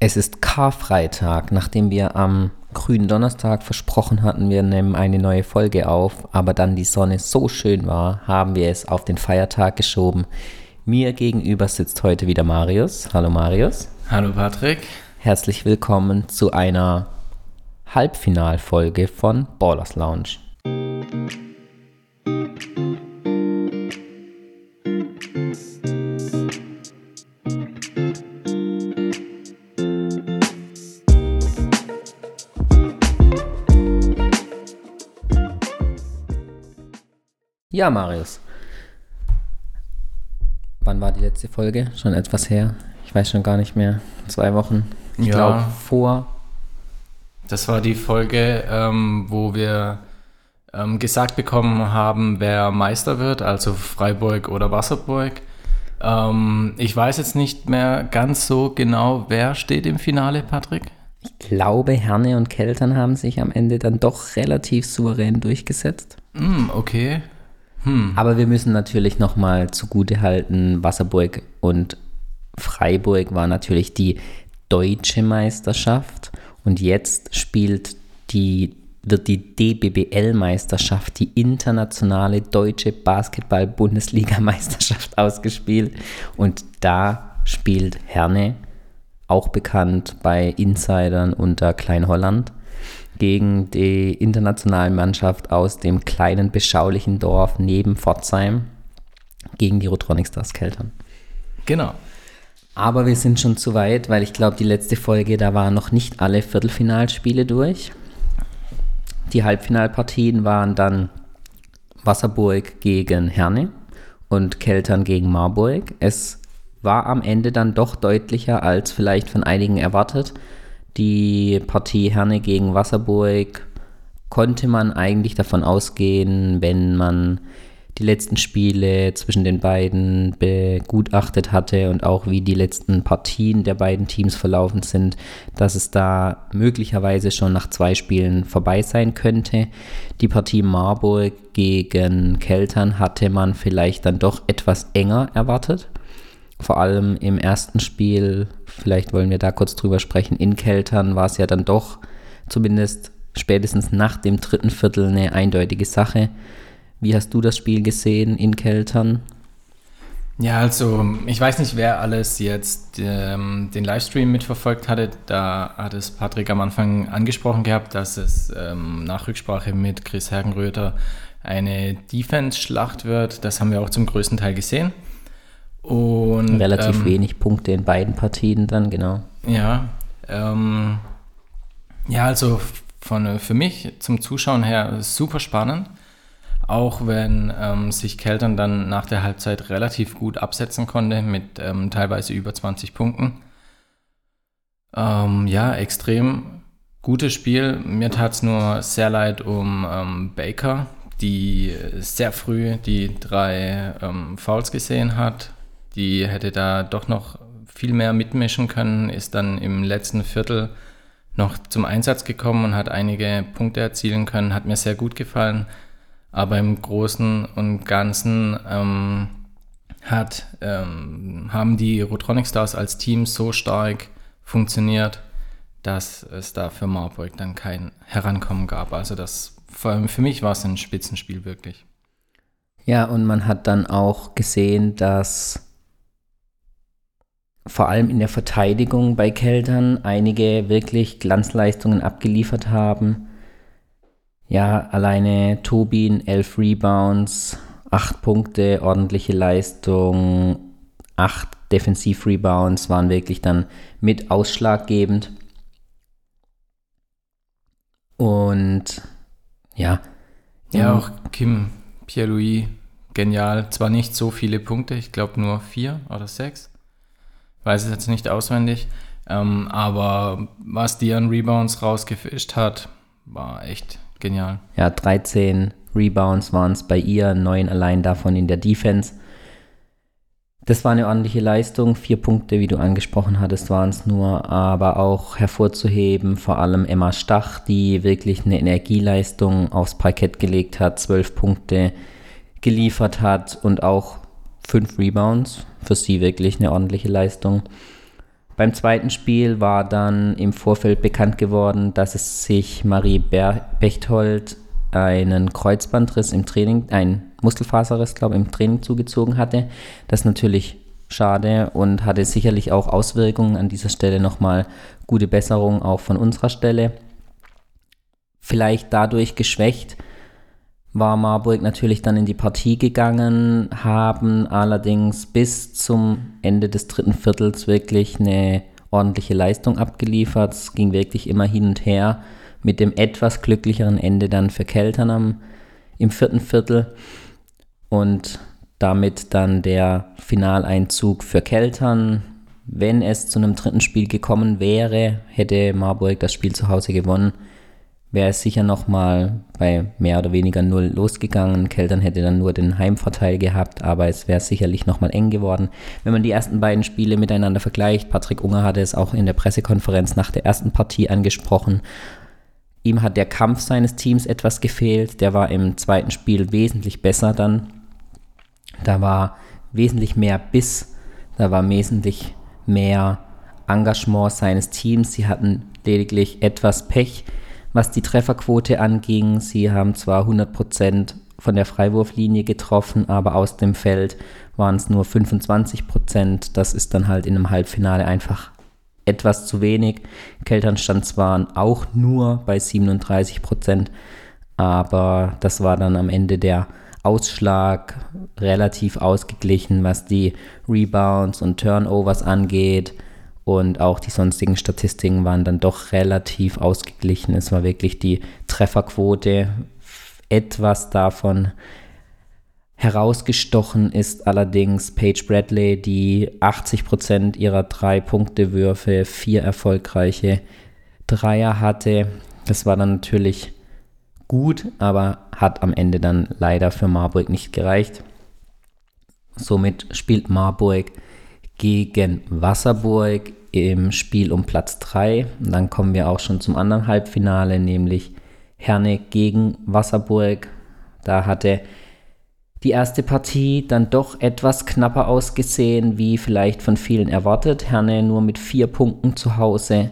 Es ist Karfreitag, nachdem wir am grünen Donnerstag versprochen hatten, wir nehmen eine neue Folge auf, aber dann die Sonne so schön war, haben wir es auf den Feiertag geschoben. Mir gegenüber sitzt heute wieder Marius. Hallo Marius. Hallo Patrick. Herzlich willkommen zu einer Halbfinalfolge von Ballers Lounge. Ja, Marius. Wann war die letzte Folge? Schon etwas her. Ich weiß schon gar nicht mehr. Zwei Wochen. Ich Ja. glaube, vor. Das war die Folge, ähm, wo wir ähm, gesagt bekommen haben, wer Meister wird, also Freiburg oder Wasserburg. Ähm, ich weiß jetzt nicht mehr ganz so genau, wer steht im Finale, Patrick. Ich glaube, Herne und Keltern haben sich am Ende dann doch relativ souverän durchgesetzt. Hm, okay. Aber wir müssen natürlich nochmal zugute halten, Wasserburg und Freiburg war natürlich die deutsche Meisterschaft. Und jetzt spielt die, wird die DBBL-Meisterschaft, die internationale deutsche Basketball-Bundesliga-Meisterschaft ausgespielt. Und da spielt Herne, auch bekannt bei Insidern unter Klein-Holland, gegen die internationale Mannschaft aus dem kleinen, beschaulichen Dorf neben Pforzheim, gegen die Rotronic Stars Keltern. Genau. Aber wir sind schon zu weit, weil ich glaube, die letzte Folge, da waren noch nicht alle Viertelfinalspiele durch. Die Halbfinalpartien waren dann Wasserburg gegen Herne und Keltern gegen Marburg. Es war am Ende dann doch deutlicher als vielleicht von einigen erwartet. Die Partie Herne gegen Wasserburg konnte man eigentlich davon ausgehen, wenn man die letzten Spiele zwischen den beiden begutachtet hatte und auch wie die letzten Partien der beiden Teams verlaufen sind, dass es da möglicherweise schon nach zwei Spielen vorbei sein könnte. Die Partie Marburg gegen Keltern hatte man vielleicht dann doch etwas enger erwartet. Vor allem im ersten Spiel, vielleicht wollen wir da kurz drüber sprechen, in Keltern war es ja dann doch zumindest spätestens nach dem dritten Viertel eine eindeutige Sache. Wie hast du das Spiel gesehen in Keltern? Ja, also ich weiß nicht, wer alles jetzt ähm, den Livestream mitverfolgt hatte. Da hat es Patrick am Anfang angesprochen gehabt, dass es ähm, nach Rücksprache mit Chris Hergenröther eine Defense-Schlacht wird. Das haben wir auch zum größten Teil gesehen. Und, Relativ ähm, wenig Punkte in beiden Partien dann, genau. Ja, ähm, ja, also von, für mich zum Zuschauen her super spannend. Auch wenn ähm, sich Keltern dann nach der Halbzeit relativ gut absetzen konnte mit ähm, teilweise über 20 Punkten. Ähm, ja, extrem gutes Spiel. Mir tat es nur sehr leid um ähm, Baker, die sehr früh die drei Fouls gesehen hat. Die hätte da doch noch viel mehr mitmischen können, ist dann im letzten Viertel noch zum Einsatz gekommen und hat einige Punkte erzielen können. Hat mir sehr gut gefallen. Aber im Großen und Ganzen ähm, hat, ähm, haben die Rotronic Stars als Team so stark funktioniert, dass es da für Marburg dann kein Herankommen gab. Also das vor allem für mich war es ein Spitzenspiel wirklich. Ja, und man hat dann auch gesehen, dass vor allem in der Verteidigung bei Keltern einige wirklich Glanzleistungen abgeliefert haben. Ja, alleine Tobin, elf Rebounds, acht Punkte, ordentliche Leistung, acht Defensiv-Rebounds waren wirklich dann mit ausschlaggebend. Und ja. Ja, auch Kim Pierre-Louis, genial. Zwar nicht so viele Punkte, ich glaube nur vier oder sechs. Weiß es jetzt nicht auswendig. Ähm, aber was die an Rebounds rausgefischt hat, war echt genial. Ja, 13 Rebounds waren es bei ihr, 9 allein davon in der Defense. Das war eine ordentliche Leistung. Vier Punkte, wie du angesprochen hattest, waren es nur, aber auch hervorzuheben, vor allem Emma Stach, die wirklich eine Energieleistung aufs Parkett gelegt hat, zwölf Punkte geliefert hat und auch fünf Rebounds. Für sie wirklich eine ordentliche Leistung. Beim zweiten Spiel war dann im Vorfeld bekannt geworden, dass es sich Marie Bechtold einen Kreuzbandriss im Training, ein Muskelfaserriss, glaube ich, im Training zugezogen hatte. Das ist natürlich schade und hatte sicherlich auch Auswirkungen. An dieser Stelle nochmal gute Besserung auch von unserer Stelle. Vielleicht dadurch geschwächt war Marburg natürlich dann in die Partie gegangen, haben allerdings bis zum Ende des dritten Viertels wirklich eine ordentliche Leistung abgeliefert. Es ging wirklich immer hin und her mit dem etwas glücklicheren Ende dann für Keltern am, im vierten Viertel und damit dann der Finaleinzug für Keltern. Wenn es zu einem dritten Spiel gekommen wäre, hätte Marburg das Spiel zu Hause gewonnen wäre es sicher nochmal bei mehr oder weniger null losgegangen. Keltern hätte dann nur den Heimvorteil gehabt, aber es wäre sicherlich nochmal eng geworden. Wenn man die ersten beiden Spiele miteinander vergleicht, Patrick Unger hatte es auch in der Pressekonferenz nach der ersten Partie angesprochen. Ihm hat der Kampf seines Teams etwas gefehlt. Der war im zweiten Spiel wesentlich besser dann. Da war wesentlich mehr Biss, da war wesentlich mehr Engagement seines Teams. Sie hatten lediglich etwas Pech was die Trefferquote anging. Sie haben zwar 100% von der Freiwurflinie getroffen, aber aus dem Feld waren es nur 25%. Das ist dann halt in einem Halbfinale einfach etwas zu wenig. Keltern zwar auch nur bei 37%, aber das war dann am Ende der Ausschlag relativ ausgeglichen, was die Rebounds und Turnovers angeht und auch die sonstigen Statistiken waren dann doch relativ ausgeglichen. Es war wirklich die Trefferquote etwas davon herausgestochen ist allerdings Paige Bradley, die 80% ihrer Drei-Punkte-Würfe, vier erfolgreiche Dreier hatte. Das war dann natürlich gut, aber hat am Ende dann leider für Marburg nicht gereicht. Somit spielt Marburg gegen Wasserburg im Spiel um Platz 3. Und dann kommen wir auch schon zum anderen Halbfinale, nämlich Herne gegen Wasserburg. Da hatte die erste Partie dann doch etwas knapper ausgesehen, wie vielleicht von vielen erwartet. Herne nur mit vier Punkten zu Hause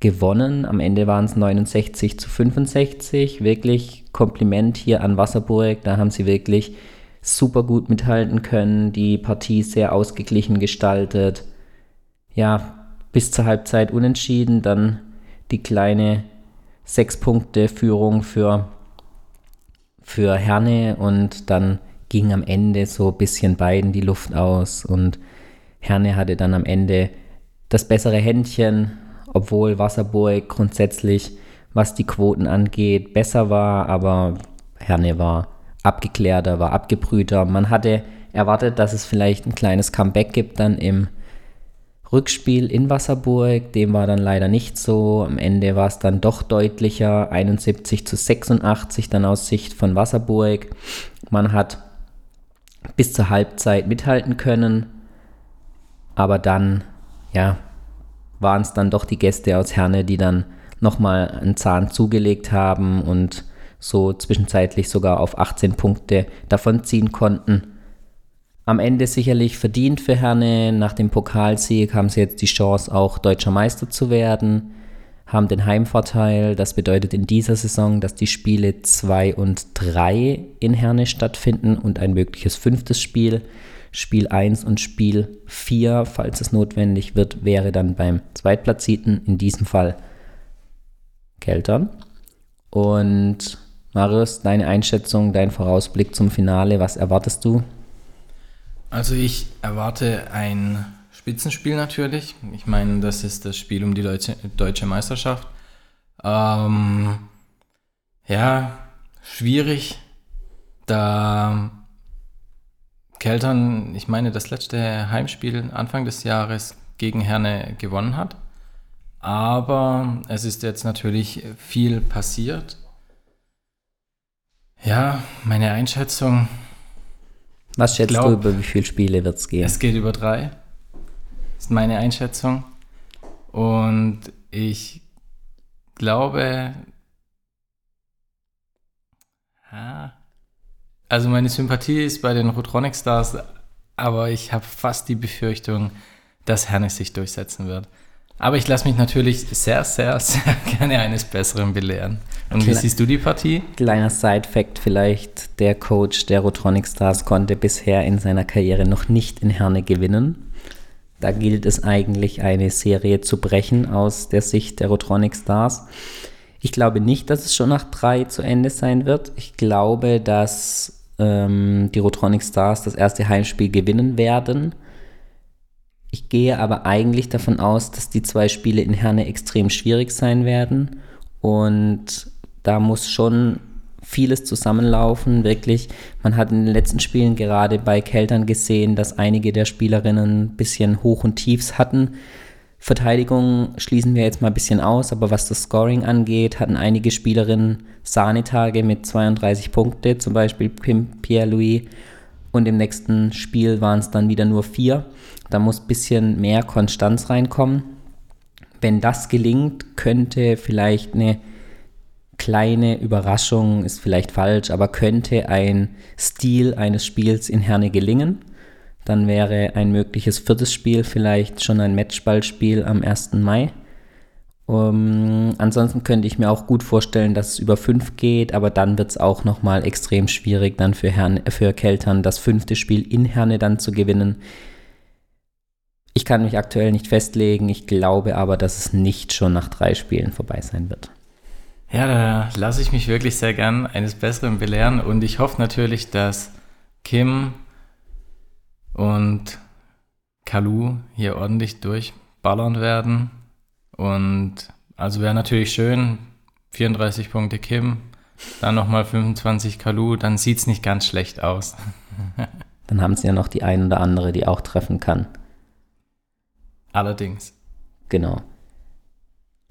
gewonnen. Am Ende waren es 69 zu 65. Wirklich Kompliment hier an Wasserburg. Da haben sie wirklich super gut mithalten können. Die Partie sehr ausgeglichen gestaltet ja, bis zur Halbzeit unentschieden, dann die kleine sechs Punkte Führung für, für Herne und dann ging am Ende so ein bisschen beiden die Luft aus und Herne hatte dann am Ende das bessere Händchen, obwohl Wasserburg grundsätzlich, was die Quoten angeht, besser war, aber Herne war abgeklärter, war abgebrühter. Man hatte erwartet, dass es vielleicht ein kleines Comeback gibt dann im Rückspiel in Wasserburg, dem war dann leider nicht so. Am Ende war es dann doch deutlicher, 71 zu 86 dann aus Sicht von Wasserburg. Man hat bis zur Halbzeit mithalten können, aber dann, ja, waren es dann doch die Gäste aus Herne, die dann nochmal einen Zahn zugelegt haben und so zwischenzeitlich sogar auf 18 Punkte davonziehen konnten. Am Ende sicherlich verdient für Herne. Nach dem Pokalsieg haben sie jetzt die Chance, auch deutscher Meister zu werden, haben den Heimvorteil. Das bedeutet in dieser Saison, dass die Spiele 2 und 3 in Herne stattfinden und ein mögliches fünftes Spiel. Spiel 1 und Spiel 4, falls es notwendig wird, wäre dann beim Zweitplatzierten, in diesem Fall Keltern. Und Marius, deine Einschätzung, dein Vorausblick zum Finale, was erwartest du? Also ich erwarte ein Spitzenspiel natürlich. Ich meine, das ist das Spiel um die deutsche, deutsche Meisterschaft. Ähm, ja, schwierig, da Keltern, ich meine, das letzte Heimspiel Anfang des Jahres gegen Herne gewonnen hat. Aber es ist jetzt natürlich viel passiert. Ja, meine Einschätzung, was schätzt glaub, du, über wie viele Spiele wird es gehen? Es geht über drei. Ist meine Einschätzung. Und ich glaube, also meine Sympathie ist bei den Rotronic Stars, aber ich habe fast die Befürchtung, dass Herne sich durchsetzen wird. Aber ich lasse mich natürlich sehr, sehr, sehr gerne eines Besseren belehren. Und wie Kle- siehst du die Partie? Kleiner Side-Fact vielleicht, der Coach der Rotronic Stars konnte bisher in seiner Karriere noch nicht in Herne gewinnen. Da gilt es eigentlich, eine Serie zu brechen aus der Sicht der Rotronic Stars. Ich glaube nicht, dass es schon nach drei zu Ende sein wird. Ich glaube, dass ähm, die Rotronic Stars das erste Heimspiel gewinnen werden. Ich gehe aber eigentlich davon aus, dass die zwei Spiele in Herne extrem schwierig sein werden. Und da muss schon vieles zusammenlaufen. Wirklich, man hat in den letzten Spielen gerade bei Keltern gesehen, dass einige der Spielerinnen ein bisschen Hoch und Tiefs hatten. Verteidigung schließen wir jetzt mal ein bisschen aus, aber was das Scoring angeht, hatten einige Spielerinnen Sahnetage mit 32 Punkte, zum Beispiel Pierre-Louis. Und im nächsten Spiel waren es dann wieder nur vier. Da muss ein bisschen mehr Konstanz reinkommen. Wenn das gelingt, könnte vielleicht eine kleine Überraschung, ist vielleicht falsch, aber könnte ein Stil eines Spiels in Herne gelingen. Dann wäre ein mögliches viertes Spiel vielleicht schon ein Matchballspiel am 1. Mai. Um, ansonsten könnte ich mir auch gut vorstellen, dass es über fünf geht, aber dann wird es auch nochmal extrem schwierig, dann für, Herne, für Keltern das fünfte Spiel in Herne dann zu gewinnen. Ich kann mich aktuell nicht festlegen, ich glaube aber, dass es nicht schon nach drei Spielen vorbei sein wird. Ja, da lasse ich mich wirklich sehr gern eines Besseren belehren und ich hoffe natürlich, dass Kim und Kalu hier ordentlich durchballern werden. Und also wäre natürlich schön, 34 Punkte Kim, dann nochmal 25 Kalu, dann sieht es nicht ganz schlecht aus. Dann haben sie ja noch die ein oder andere, die auch treffen kann. Allerdings. Genau.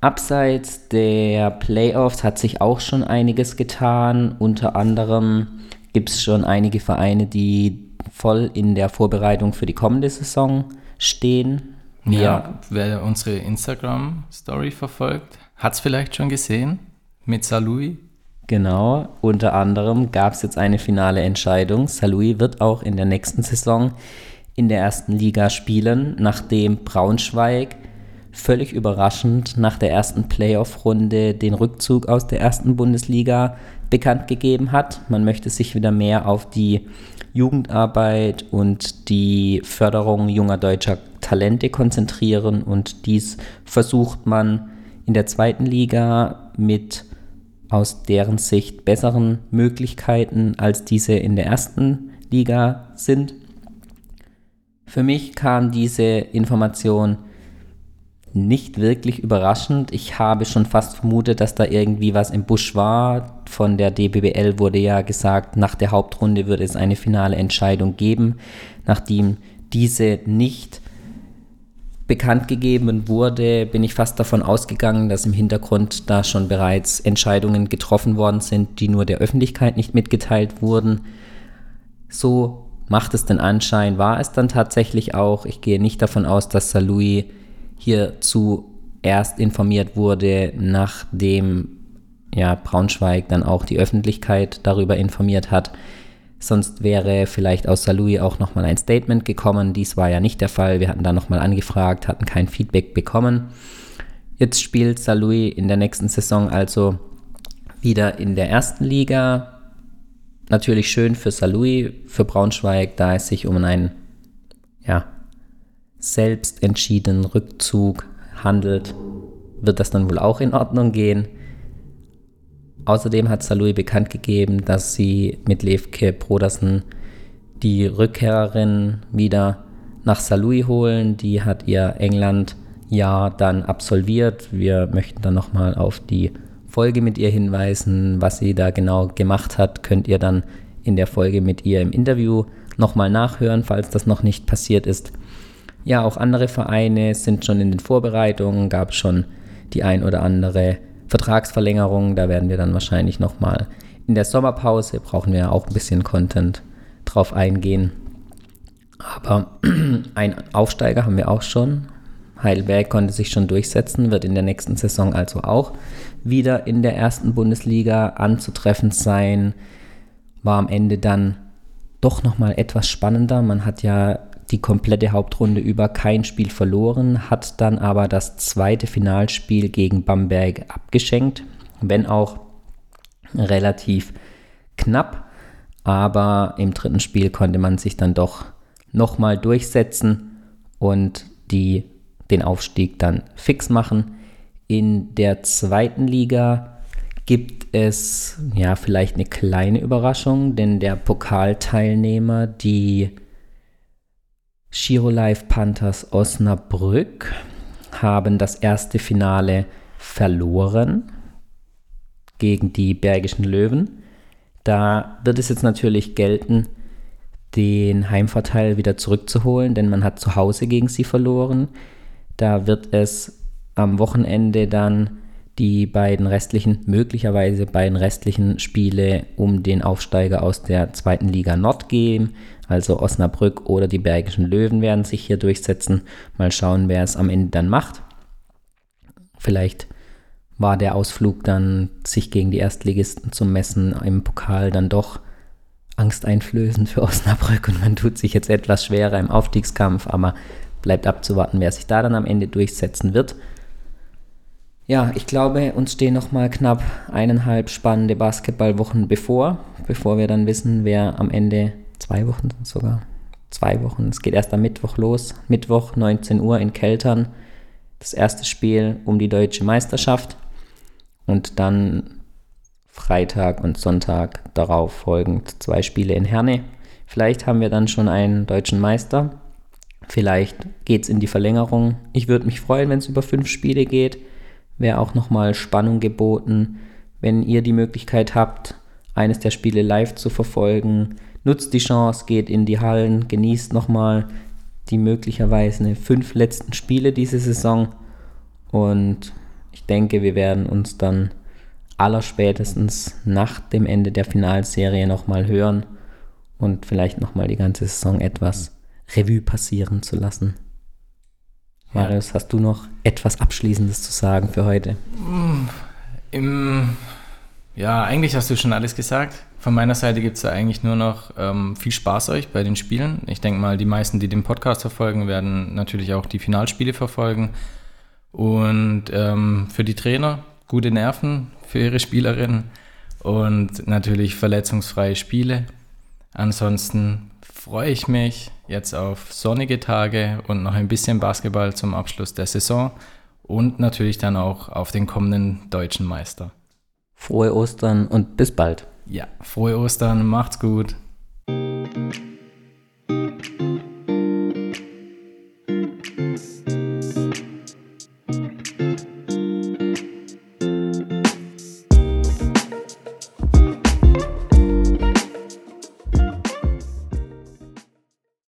Abseits der Playoffs hat sich auch schon einiges getan. Unter anderem gibt es schon einige Vereine, die voll in der Vorbereitung für die kommende Saison stehen. Wir, Ja, wer unsere Instagram-Story verfolgt, hat es vielleicht schon gesehen mit Salui. Genau, unter anderem gab es jetzt eine finale Entscheidung. Salui wird auch in der nächsten Saison in der ersten Liga spielen, nachdem Braunschweig völlig überraschend nach der ersten Playoff-Runde den Rückzug aus der ersten Bundesliga bekannt gegeben hat. Man möchte sich wieder mehr auf die Jugendarbeit und die Förderung junger deutscher Talente konzentrieren und dies versucht man in der zweiten Liga mit aus deren Sicht besseren Möglichkeiten, als diese in der ersten Liga sind. Für mich kam diese Information nicht wirklich überraschend. Ich habe schon fast vermutet, dass da irgendwie was im Busch war. Von der DBBL wurde ja gesagt, nach der Hauptrunde würde es eine finale Entscheidung geben. Nachdem diese nicht bekannt gegeben wurde, bin ich fast davon ausgegangen, dass im Hintergrund da schon bereits Entscheidungen getroffen worden sind, die nur der Öffentlichkeit nicht mitgeteilt wurden. So macht es den Anschein, war es dann tatsächlich auch. Ich gehe nicht davon aus, dass Salui hier zuerst informiert wurde, nachdem ja, Braunschweig dann auch die Öffentlichkeit darüber informiert hat. Sonst wäre vielleicht aus Salui auch nochmal ein Statement gekommen. Dies war ja nicht der Fall. Wir hatten da nochmal angefragt, hatten kein Feedback bekommen. Jetzt spielt Salui in der nächsten Saison also wieder in der ersten Liga. Natürlich schön für Salui, für Braunschweig, da es sich um einen ja, selbst Rückzug handelt, wird das dann wohl auch in Ordnung gehen. Außerdem hat Salui bekannt gegeben, dass sie mit Levke Brodersen die Rückkehrerin wieder nach Salui holen. Die hat ihr England-Jahr dann absolviert. Wir möchten dann nochmal auf die Folge mit ihr hinweisen. Was sie da genau gemacht hat, könnt ihr dann in der Folge mit ihr im Interview nochmal nachhören, falls das noch nicht passiert ist. Ja, auch andere Vereine sind schon in den Vorbereitungen, gab schon die ein oder andere Vertragsverlängerung. Da werden wir dann wahrscheinlich nochmal in der Sommerpause, brauchen wir ja auch ein bisschen Content drauf eingehen. Aber ein Aufsteiger haben wir auch schon. Heidelberg konnte sich schon durchsetzen, wird in der nächsten Saison also auch wieder in der ersten Bundesliga anzutreffen sein. War am Ende dann doch nochmal etwas spannender. Man hat ja die komplette Hauptrunde über kein Spiel verloren, hat dann aber das zweite Finalspiel gegen Bamberg abgeschenkt, wenn auch relativ knapp. Aber im dritten Spiel konnte man sich dann doch nochmal durchsetzen und die, den Aufstieg dann fix machen. In der zweiten Liga gibt es ja vielleicht eine kleine Überraschung, denn der Pokalteilnehmer, die Giro Life Panthers Osnabrück, haben das erste Finale verloren gegen die Bergischen Löwen. Da wird es jetzt natürlich gelten, den Heimvorteil wieder zurückzuholen, denn man hat zu Hause gegen sie verloren. Da wird es am Wochenende dann die beiden restlichen, möglicherweise beiden restlichen Spiele um den Aufsteiger aus der zweiten Liga Nord geben. Also Osnabrück oder die Bergischen Löwen werden sich hier durchsetzen. Mal schauen, wer es am Ende dann macht. Vielleicht war der Ausflug dann, sich gegen die Erstligisten zu messen, im Pokal dann doch angsteinflößend für Osnabrück und man tut sich jetzt etwas schwerer im Aufstiegskampf, aber bleibt abzuwarten, wer sich da dann am Ende durchsetzen wird. Ja, ich glaube, uns stehen noch mal knapp eineinhalb spannende Basketballwochen bevor, bevor wir dann wissen, wer am Ende zwei Wochen sogar zwei Wochen. Es geht erst am Mittwoch los. Mittwoch 19 Uhr in Keltern. Das erste Spiel um die deutsche Meisterschaft und dann Freitag und Sonntag darauf folgend zwei Spiele in Herne. Vielleicht haben wir dann schon einen deutschen Meister. Vielleicht geht es in die Verlängerung. Ich würde mich freuen, wenn es über fünf Spiele geht wäre auch nochmal Spannung geboten. Wenn ihr die Möglichkeit habt, eines der Spiele live zu verfolgen, nutzt die Chance, geht in die Hallen, genießt nochmal die möglicherweise fünf letzten Spiele diese Saison. Und ich denke, wir werden uns dann allerspätestens nach dem Ende der Finalserie nochmal hören und vielleicht nochmal die ganze Saison etwas Revue passieren zu lassen. Marius, hast du noch etwas Abschließendes zu sagen für heute? Im, ja, eigentlich hast du schon alles gesagt. Von meiner Seite gibt es da eigentlich nur noch ähm, viel Spaß euch bei den Spielen. Ich denke mal, die meisten, die den Podcast verfolgen, werden natürlich auch die Finalspiele verfolgen. Und ähm, für die Trainer gute Nerven für ihre Spielerinnen und natürlich verletzungsfreie Spiele. Ansonsten freue ich mich jetzt auf sonnige Tage und noch ein bisschen Basketball zum Abschluss der Saison und natürlich dann auch auf den kommenden deutschen Meister. Frohe Ostern und bis bald. Ja, frohe Ostern, macht's gut.